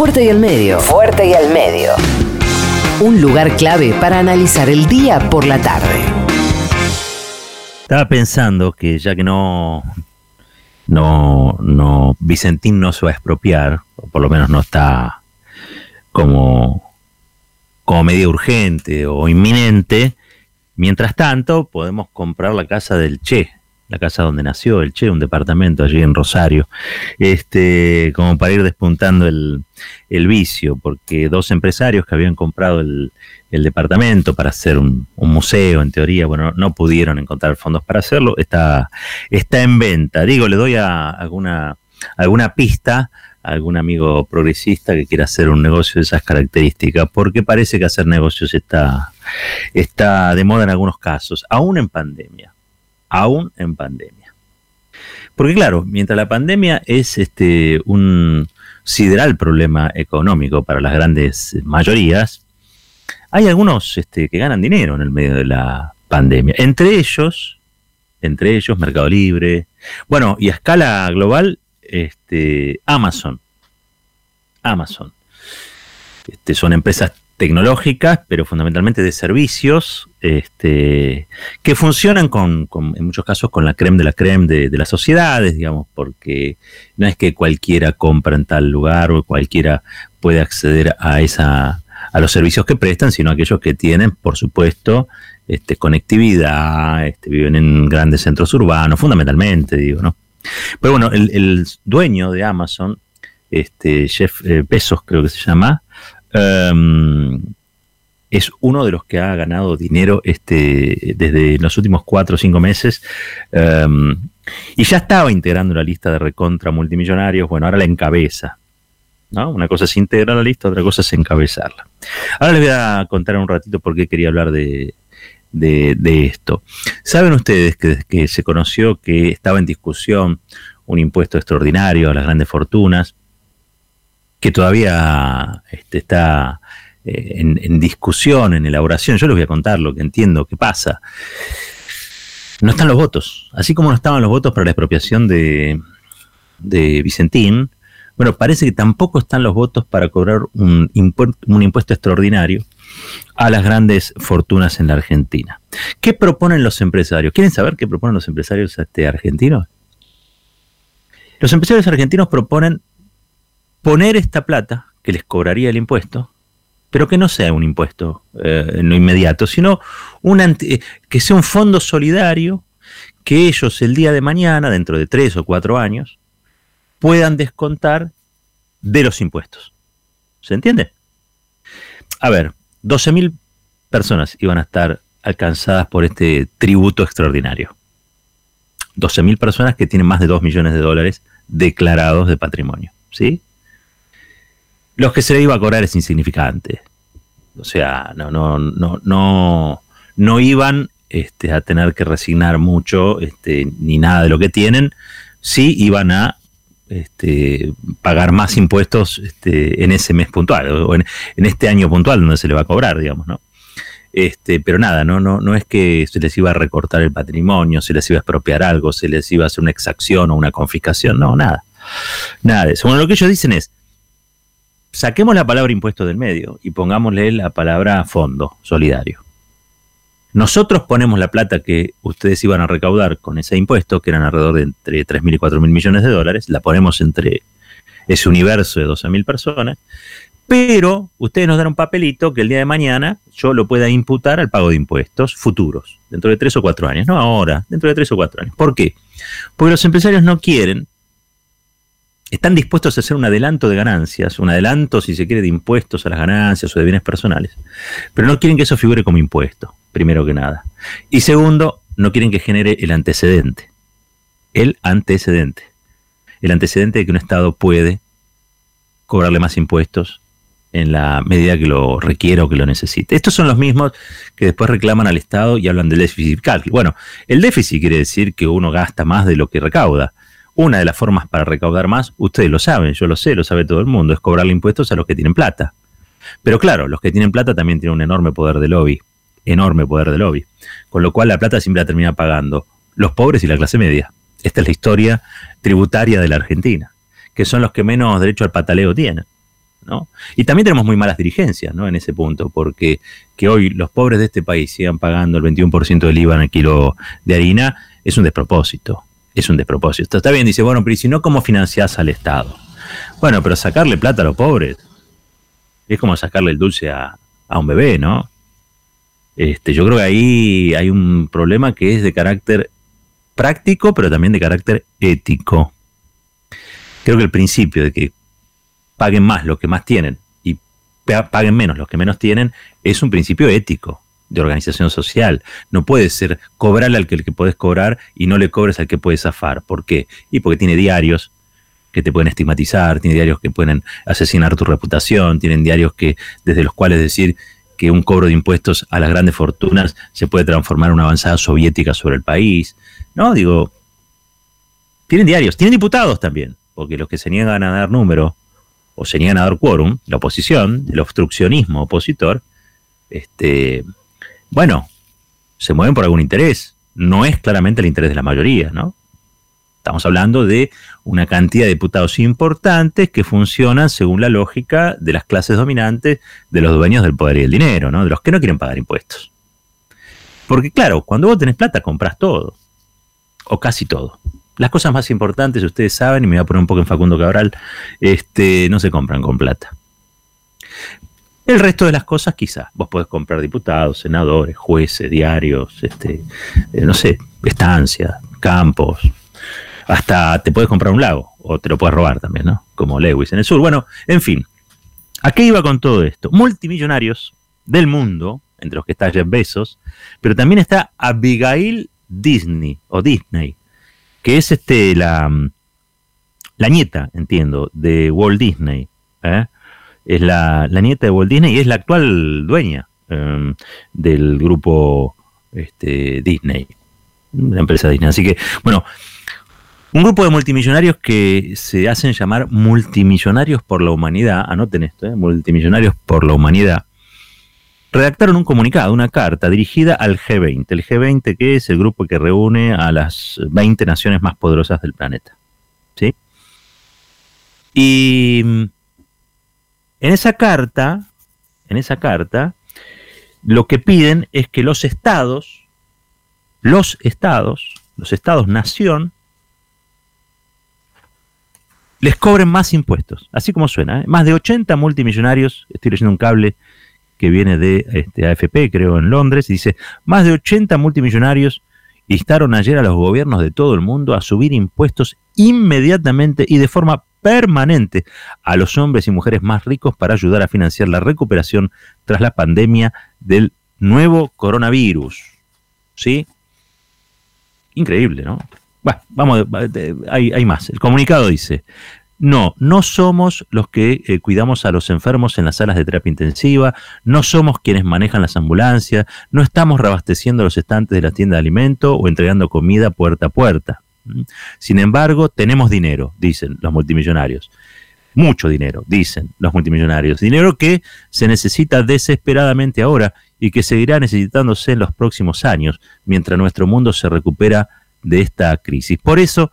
Fuerte y al medio. Fuerte y al medio. Un lugar clave para analizar el día por la tarde. Estaba pensando que ya que no, no, no, Vicentín no se va a expropiar, o por lo menos no está como, como medida urgente o inminente, mientras tanto podemos comprar la casa del Che, la casa donde nació el Che, un departamento allí en Rosario, este, como para ir despuntando el, vicio, porque dos empresarios que habían comprado el, departamento para hacer un, museo, en teoría, bueno, no pudieron encontrar fondos para hacerlo, está, está en venta. Digo, le doy a alguna, alguna pista a algún amigo progresista que quiera hacer un negocio de esas características, porque parece que hacer negocios está, está de moda en algunos casos, aún en pandemia aún en pandemia. Porque claro, mientras la pandemia es este, un sideral problema económico para las grandes mayorías, hay algunos este, que ganan dinero en el medio de la pandemia. Entre ellos, entre ellos Mercado Libre, bueno, y a escala global, este, Amazon. Amazon. Este, son empresas tecnológicas, pero fundamentalmente de servicios, este, que funcionan con, en muchos casos con la creme de la creme de, las sociedades, digamos, porque no es que cualquiera compra en tal lugar o cualquiera puede acceder a esa a los servicios que prestan, sino aquellos que tienen, por supuesto, este, conectividad, este, viven en grandes centros urbanos, fundamentalmente, digo, ¿no? Pero bueno, el, dueño de Amazon, este, Jeff eh, Bezos creo que se llama, Em, es uno de los que ha ganado dinero este, desde los últimos cuatro o cinco meses. Em, y ya estaba integrando la lista de recontra multimillonarios. Bueno, ahora la encabeza. ¿no? Una cosa es integrar la lista, otra cosa es encabezarla. Ahora les voy a contar un ratito por qué quería hablar de, de, esto. ¿Saben ustedes que, que se conoció que estaba en discusión un impuesto extraordinario a las grandes fortunas? Que todavía este, está eh, en, discusión, en elaboración. Yo les voy a contar lo que entiendo que pasa. No están los votos. Así como no estaban los votos para la expropiación de, de Vicentín, bueno, parece que tampoco están los votos para cobrar un, un impuesto extraordinario a las grandes fortunas en la Argentina. ¿Qué proponen los empresarios? ¿Quieren saber qué proponen los empresarios este, argentinos? Los empresarios argentinos proponen poner esta plata que les cobraría el impuesto, pero que no sea un impuesto eh, en lo inmediato, sino eh, que sea un fondo solidario que ellos el día de mañana, dentro de tres o cuatro años, puedan descontar de los impuestos. ¿Se entiende? A ver, 12.000 personas iban a estar alcanzadas por este tributo extraordinario. 12.000 personas que tienen más de 2 millones de dólares declarados de patrimonio. ¿Sí? Los que se le iba a cobrar es insignificante. O sea, no, no, no, no, no iban este, a tener que resignar mucho este, ni nada de lo que tienen. Sí iban a este, pagar más impuestos en ese mes puntual, o en, este año puntual donde se le va a cobrar, digamos, ¿no? Este, pero nada, no, no, no es que se les iba a recortar el patrimonio, se les iba a expropiar algo, se les iba a hacer una exacción o una confiscación, no, nada. Nada de eso. Bueno, lo que ellos dicen es, saquemos la palabra impuesto del medio y pongámosle la palabra fondo solidario. Nosotros ponemos la plata que ustedes iban a recaudar con ese impuesto, que eran alrededor de entre 3.000 y 4.000 millones de dólares, la ponemos entre ese universo de 12.000 personas, pero ustedes nos dan un papelito que el día de mañana yo lo pueda imputar al pago de impuestos futuros, dentro de 3 o 4 años, no ahora, dentro de 3 o 4 años. ¿Por qué? Porque los empresarios no quieren están dispuestos a hacer un adelanto de ganancias, un adelanto, si se quiere, de impuestos a las ganancias o de bienes personales, pero no quieren que eso figure como impuesto, primero que nada. Y segundo, no quieren que genere el antecedente. El antecedente. El antecedente de que un Estado puede cobrarle más impuestos en la medida que lo requiera o que lo necesite. Estos son los mismos que después reclaman al Estado y hablan del déficit fiscal. Bueno, el déficit quiere decir que uno gasta más de lo que recauda. Una de las formas para recaudar más, ustedes lo saben, yo lo sé, lo sabe todo el mundo, es cobrarle impuestos a los que tienen plata. Pero claro, los que tienen plata también tienen un enorme poder de lobby, enorme poder de lobby. Con lo cual la plata siempre la termina pagando los pobres y la clase media. Esta es la historia tributaria de la Argentina, que son los que menos derecho al pataleo tienen. ¿no? Y también tenemos muy malas dirigencias, ¿no? En ese punto, porque que hoy los pobres de este país sigan pagando el 21% del IVA en el kilo de harina es un despropósito, es un despropósito. Está bien, dice, bueno, pero si no, cómo financiás al Estado? Bueno, pero sacarle plata a los pobres es como sacarle el dulce a, a un bebé, ¿no? Este, yo creo que ahí hay un problema que es de carácter práctico, pero también de carácter ético. Creo que el principio de que paguen más los que más tienen y paguen menos los que menos tienen es un principio ético de organización social. No puede ser cobrarle al que, el que puedes cobrar y no le cobres al que puedes zafar. ¿Por qué? Y porque tiene diarios que te pueden estigmatizar, tiene diarios que pueden asesinar tu reputación, tienen diarios que desde los cuales decir que un cobro de impuestos a las grandes fortunas se puede transformar en una avanzada soviética sobre el país. No, digo, tienen diarios, tienen diputados también, porque los que se niegan a dar número o se niegan a dar quórum, la oposición, el obstruccionismo opositor, este, bueno, se mueven por algún interés. No es claramente el interés de la mayoría, ¿no? Estamos hablando de una cantidad de diputados importantes que funcionan según la lógica de las clases dominantes, de los dueños del poder y del dinero, ¿no? de los que no quieren pagar impuestos. Porque claro, cuando vos tenés plata compras todo, o casi todo. Las cosas más importantes, ustedes saben, y me voy a poner un poco en Facundo Cabral, este, no se compran con plata. El resto de las cosas quizás. Vos podés comprar diputados, senadores, jueces, diarios, este, eh, no sé, estancias, campos, hasta te puedes comprar un lago o te lo puedes robar también, ¿no? Como Lewis en el sur. Bueno, en fin, ¿a qué iba con todo esto? Multimillonarios del mundo, entre los que está Jeff Bezos, pero también está Abigail Disney o Disney, que es este la, la nieta, entiendo, de Walt Disney. ¿eh? Es la, nieta de Walt Disney y es la actual dueña em, del grupo este, Disney, la empresa Disney. Así que, bueno, un grupo de multimillonarios que se hacen llamar multimillonarios por la humanidad, anoten esto, ¿eh? multimillonarios por la humanidad, redactaron un comunicado, una carta dirigida al G20. El G20 que es el grupo que reúne a las 20 naciones más poderosas del planeta. ¿Sí? Y en esa carta, en esa carta, lo que piden es que los estados, los estados, los estados nación, les cobren más impuestos, así como suena. ¿eh? Más de 80 multimillonarios, estoy leyendo un cable que viene de este, AFP, creo, en Londres, y dice, más de 80 multimillonarios instaron ayer a los gobiernos de todo el mundo a subir impuestos inmediatamente y de forma permanente a los hombres y mujeres más ricos para ayudar a financiar la recuperación tras la pandemia del nuevo coronavirus. ¿Sí? Increíble, ¿no? Bueno, vamos, hay, hay más. El comunicado dice, no, no somos los que eh, cuidamos a los enfermos en las salas de terapia intensiva, no somos quienes manejan las ambulancias, no estamos reabasteciendo los estantes de la tienda de alimento o entregando comida puerta a puerta. Sin embargo, tenemos dinero, dicen los multimillonarios. Mucho dinero, dicen los multimillonarios. Dinero que se necesita desesperadamente ahora y que seguirá necesitándose en los próximos años, mientras nuestro mundo se recupera de esta crisis. Por eso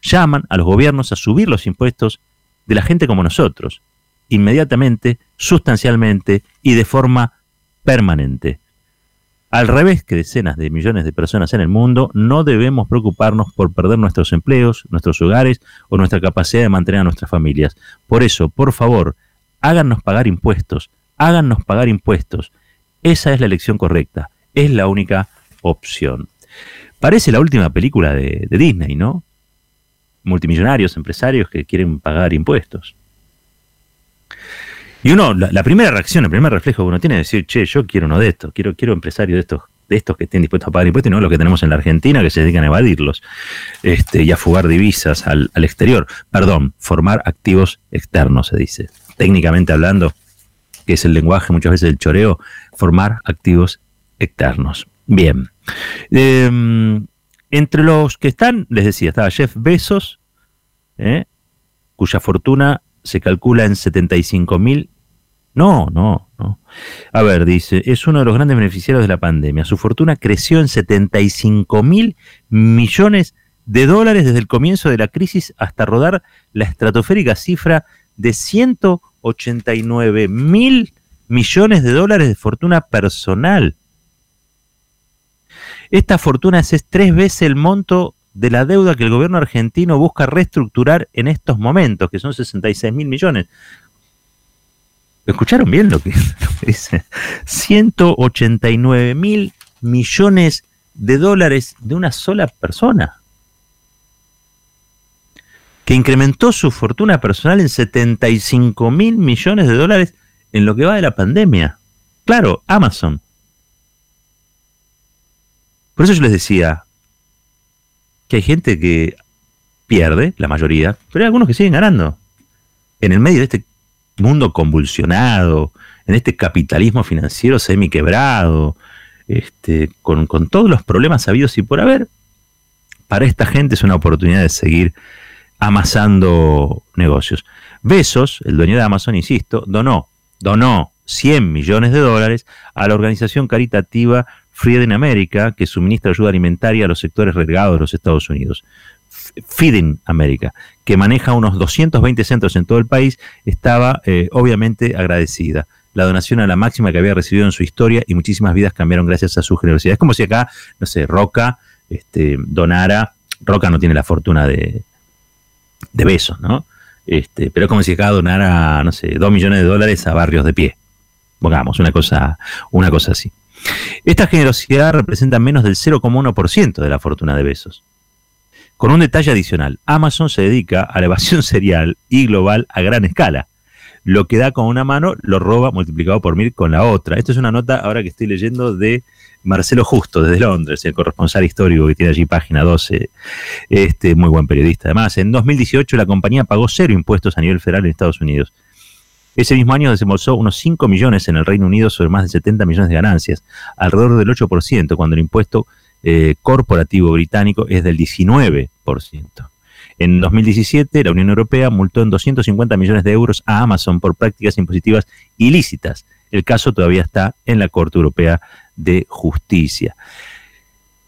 llaman a los gobiernos a subir los impuestos de la gente como nosotros, inmediatamente, sustancialmente y de forma permanente. Al revés que decenas de millones de personas en el mundo, no debemos preocuparnos por perder nuestros empleos, nuestros hogares o nuestra capacidad de mantener a nuestras familias. Por eso, por favor, háganos pagar impuestos, háganos pagar impuestos. Esa es la elección correcta, es la única opción. Parece la última película de, Disney, ¿no? Multimillonarios, empresarios que quieren pagar impuestos. Y uno, la, primera reacción, el primer reflejo que uno tiene es decir, che, yo quiero uno de estos, quiero, quiero empresarios de estos, de estos que estén dispuestos a pagar impuestos y no los que tenemos en la Argentina que se dedican a evadirlos este, y a fugar divisas al, al exterior. Perdón, formar activos externos, se dice. Técnicamente hablando, que es el lenguaje muchas veces del choreo, formar activos externos. Bien. Em, entre los que están, les decía, estaba Jeff Bezos, ¿eh? cuya fortuna se calcula en 75 mil. No, no, no. A ver, dice, es uno de los grandes beneficiarios de la pandemia. Su fortuna creció en 75 mil millones de dólares desde el comienzo de la crisis hasta rodar la estratosférica cifra de 189 mil millones de dólares de fortuna personal. Esta fortuna es tres veces el monto de la deuda que el gobierno argentino busca reestructurar en estos momentos, que son 66 mil millones. ¿Escucharon bien lo que, dice? 189 mil millones de dólares de una sola persona, que incrementó su fortuna personal en 75 mil millones de dólares en lo que va de la pandemia. Claro, Amazon. Por eso yo les decía que hay gente que pierde, la mayoría, pero hay algunos que siguen ganando. En el medio de este mundo convulsionado, en este capitalismo financiero semi-quebrado, este, con, con todos los problemas habidos y por haber, para esta gente es una oportunidad de seguir amasando negocios. Besos, el dueño de Amazon, insisto, donó, donó 100 millones de dólares a la organización caritativa Feeding America, que suministra ayuda alimentaria a los sectores regados de los Estados Unidos. Feeding America, que maneja unos 220 centros en todo el país, estaba eh, obviamente agradecida. La donación a la máxima que había recibido en su historia y muchísimas vidas cambiaron gracias a su generosidad. Es como si acá, no sé, Roca este, donara, Roca no tiene la fortuna de, de besos, ¿no? Este, pero es como si acá donara, no sé, 2 millones de dólares a barrios de pie. Pongamos, una cosa, una cosa así. Esta generosidad representa menos del 0,1% de la fortuna de Besos. Con un detalle adicional, Amazon se dedica a la evasión serial y global a gran escala. Lo que da con una mano lo roba multiplicado por mil con la otra. Esto es una nota ahora que estoy leyendo de Marcelo Justo desde Londres, el corresponsal histórico que tiene allí página 12, este muy buen periodista. Además, en 2018 la compañía pagó cero impuestos a nivel federal en Estados Unidos. Ese mismo año desembolsó unos 5 millones en el Reino Unido sobre más de 70 millones de ganancias, alrededor del 8%, cuando el impuesto eh, corporativo británico es del 19%. En 2017, la Unión Europea multó en 250 millones de euros a Amazon por prácticas impositivas ilícitas. El caso todavía está en la Corte Europea de Justicia.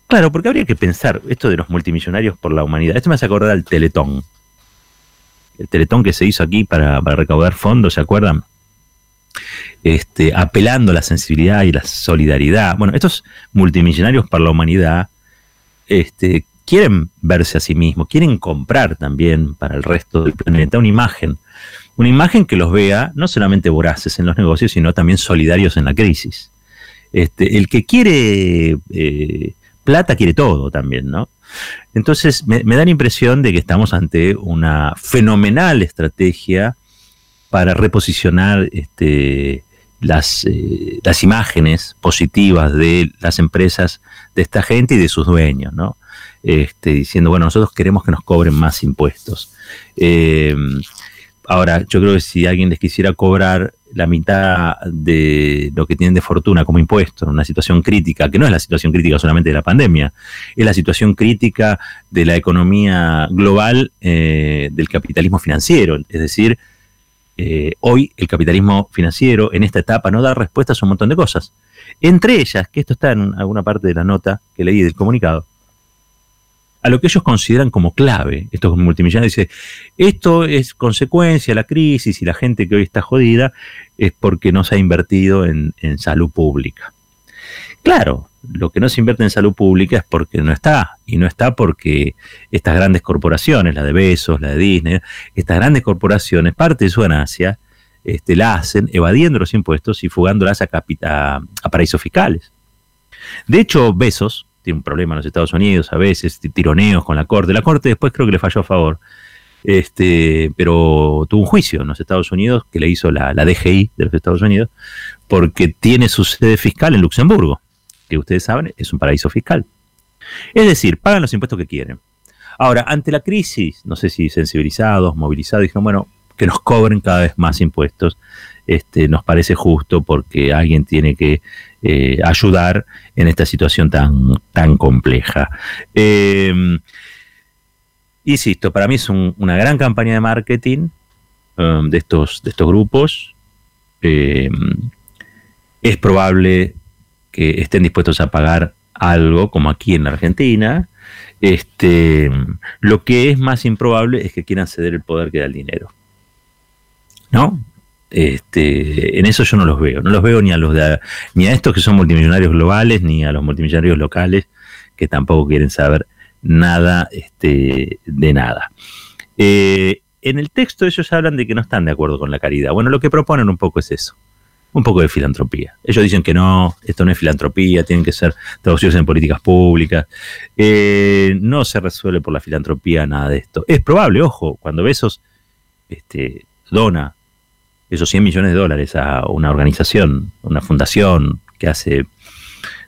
Claro, porque habría que pensar esto de los multimillonarios por la humanidad. Esto me hace acordar al Teletón el teletón que se hizo aquí para, recaudar fondos, ¿se acuerdan? Este, apelando a la sensibilidad y la solidaridad. Bueno, estos multimillonarios para la humanidad este, quieren verse a sí mismos, quieren comprar también para el resto del planeta una imagen, una imagen que los vea no solamente voraces en los negocios, sino también solidarios en la crisis. Este, el que quiere eh, plata quiere todo también, ¿no? Entonces, me, da la impresión de que estamos ante una fenomenal estrategia para reposicionar este, las, eh, las imágenes positivas de las empresas de esta gente y de sus dueños, ¿no? Este, diciendo, bueno, nosotros queremos que nos cobren más impuestos. Eh, ahora, yo creo que si alguien les quisiera cobrar la mitad de lo que tienen de fortuna como impuesto en una situación crítica, que no es la situación crítica solamente de la pandemia, es la situación crítica de la economía global eh, del capitalismo financiero. Es decir, eh, hoy el capitalismo financiero en esta etapa no da respuestas a un montón de cosas. Entre ellas, que esto está en alguna parte de la nota que leí del comunicado, a lo que ellos consideran como clave. Estos multimillonarios dicen, esto es consecuencia de la crisis y la gente que hoy está jodida es porque no se ha invertido en, salud pública. Claro, lo que no se invierte en salud pública es porque no está, y no está porque estas grandes corporaciones, la de Besos, la de Disney, estas grandes corporaciones, parte de su ganancia, este, la hacen evadiendo los impuestos y fugándolas a, a, a paraísos fiscales. De hecho, Besos, un problema en los Estados Unidos, a veces tironeos con la Corte. La Corte después creo que le falló a favor. Este, pero tuvo un juicio en los Estados Unidos que le hizo la, la DGI de los Estados Unidos porque tiene su sede fiscal en Luxemburgo, que ustedes saben es un paraíso fiscal. Es decir, pagan los impuestos que quieren. Ahora, ante la crisis, no sé si sensibilizados, movilizados, dijeron, bueno, que nos cobren cada vez más impuestos, este, nos parece justo porque alguien tiene que eh, ayudar en esta situación tan, tan compleja. Eh, insisto, para mí es una gran campaña de marketing um, de, estos, de estos grupos. Eh, es probable que estén dispuestos a pagar algo, como aquí en la Argentina. Este, lo que es más improbable es que quieran ceder el poder que da el dinero. ¿no? Este, en eso yo no los veo, no los veo ni a los ni a estos que son multimillonarios globales, ni a los multimillonarios locales que tampoco quieren saber nada este, de nada. Eh, en el texto ellos hablan de que no están de acuerdo con la caridad. Bueno, lo que proponen un poco es eso, un poco de filantropía. Ellos dicen que no, esto no es filantropía, tienen que ser traducidos en políticas públicas. Eh, no se resuelve por la filantropía nada de esto. Es probable, ojo, cuando Besos este, dona esos 100 millones de dólares a una organización, una fundación que hace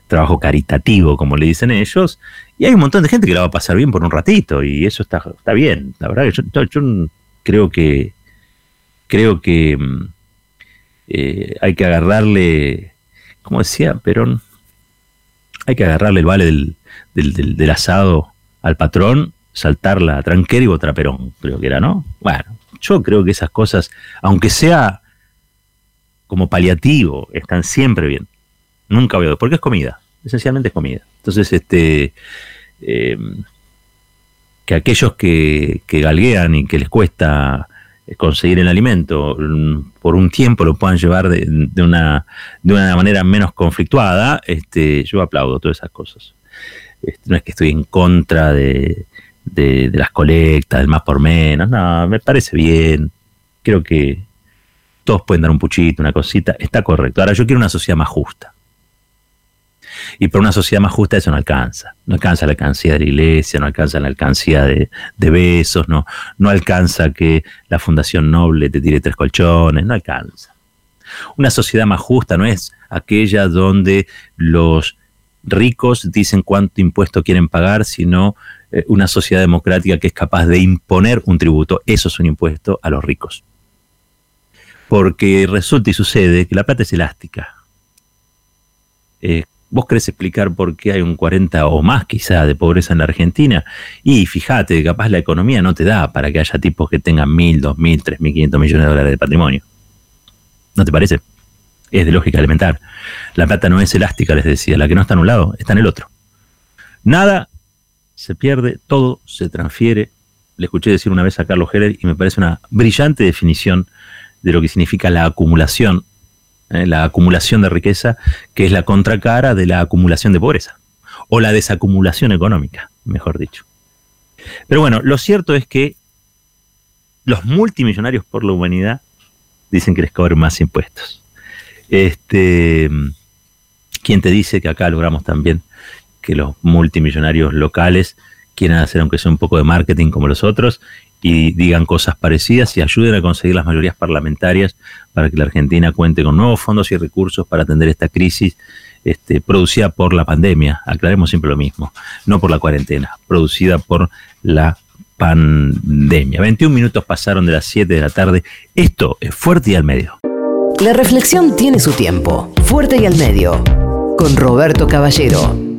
trabajo caritativo, como le dicen ellos, y hay un montón de gente que la va a pasar bien por un ratito, y eso está, bien. La verdad que yo, creo que creo que mm, eh, hay que agarrarle, como decía Perón, hay que agarrarle el vale del, del, asado al patrón, saltar la tranquera y botar Perón, creo que era, ¿no? Bueno, yo creo que esas cosas, aunque sea como paliativo, están siempre bien. Nunca veo, porque es comida, esencialmente es comida. Entonces, este, eh, que aquellos que, que galguean y que les cuesta conseguir el alimento mm, por un tiempo lo puedan llevar de, una, de una manera menos conflictuada, este, yo aplaudo todas esas cosas. Este, no es que estoy en contra de, de, las colectas, del más por menos, no, me parece bien. Creo que todos pueden dar un puchito, una cosita, está correcto. Ahora yo quiero una sociedad más justa. Y para una sociedad más justa eso no alcanza. No alcanza la alcancía de la iglesia, no alcanza la alcancía de, besos, no, no alcanza que la Fundación Noble te tire tres colchones, no alcanza. Una sociedad más justa no es aquella donde los ricos dicen cuánto impuesto quieren pagar, sino eh, una sociedad democrática que es capaz de imponer un tributo. Eso es un impuesto a los ricos. Porque resulta y sucede que la plata es elástica. Eh, ¿Vos querés explicar por qué hay un 40 o más quizá de pobreza en la Argentina? Y fíjate, capaz la economía no te da para que haya tipos que tengan mil, dos mil, tres mil quinientos millones de dólares de patrimonio. ¿No te parece? Es de lógica elemental. La plata no es elástica, les decía. La que no está en un lado, está en el otro. Nada se pierde, todo se transfiere. Le escuché decir una vez a Carlos Heller y me parece una brillante definición de lo que significa la acumulación ¿eh? la acumulación de riqueza, que es la contracara de la acumulación de pobreza, o la desacumulación económica, mejor dicho. Pero bueno, lo cierto es que los multimillonarios por la humanidad dicen que les cobran más impuestos. Este, ¿Quién te dice que acá logramos también que los multimillonarios locales quieran hacer aunque sea un poco de marketing como los otros y digan cosas parecidas y ayuden a conseguir las mayorías parlamentarias para que la Argentina cuente con nuevos fondos y recursos para atender esta crisis este, producida por la pandemia. Aclaremos siempre lo mismo, no por la cuarentena, producida por la pandemia. 21 minutos pasaron de las 7 de la tarde. Esto es Fuerte y al Medio. La reflexión tiene su tiempo. Fuerte y al Medio. Con Roberto Caballero.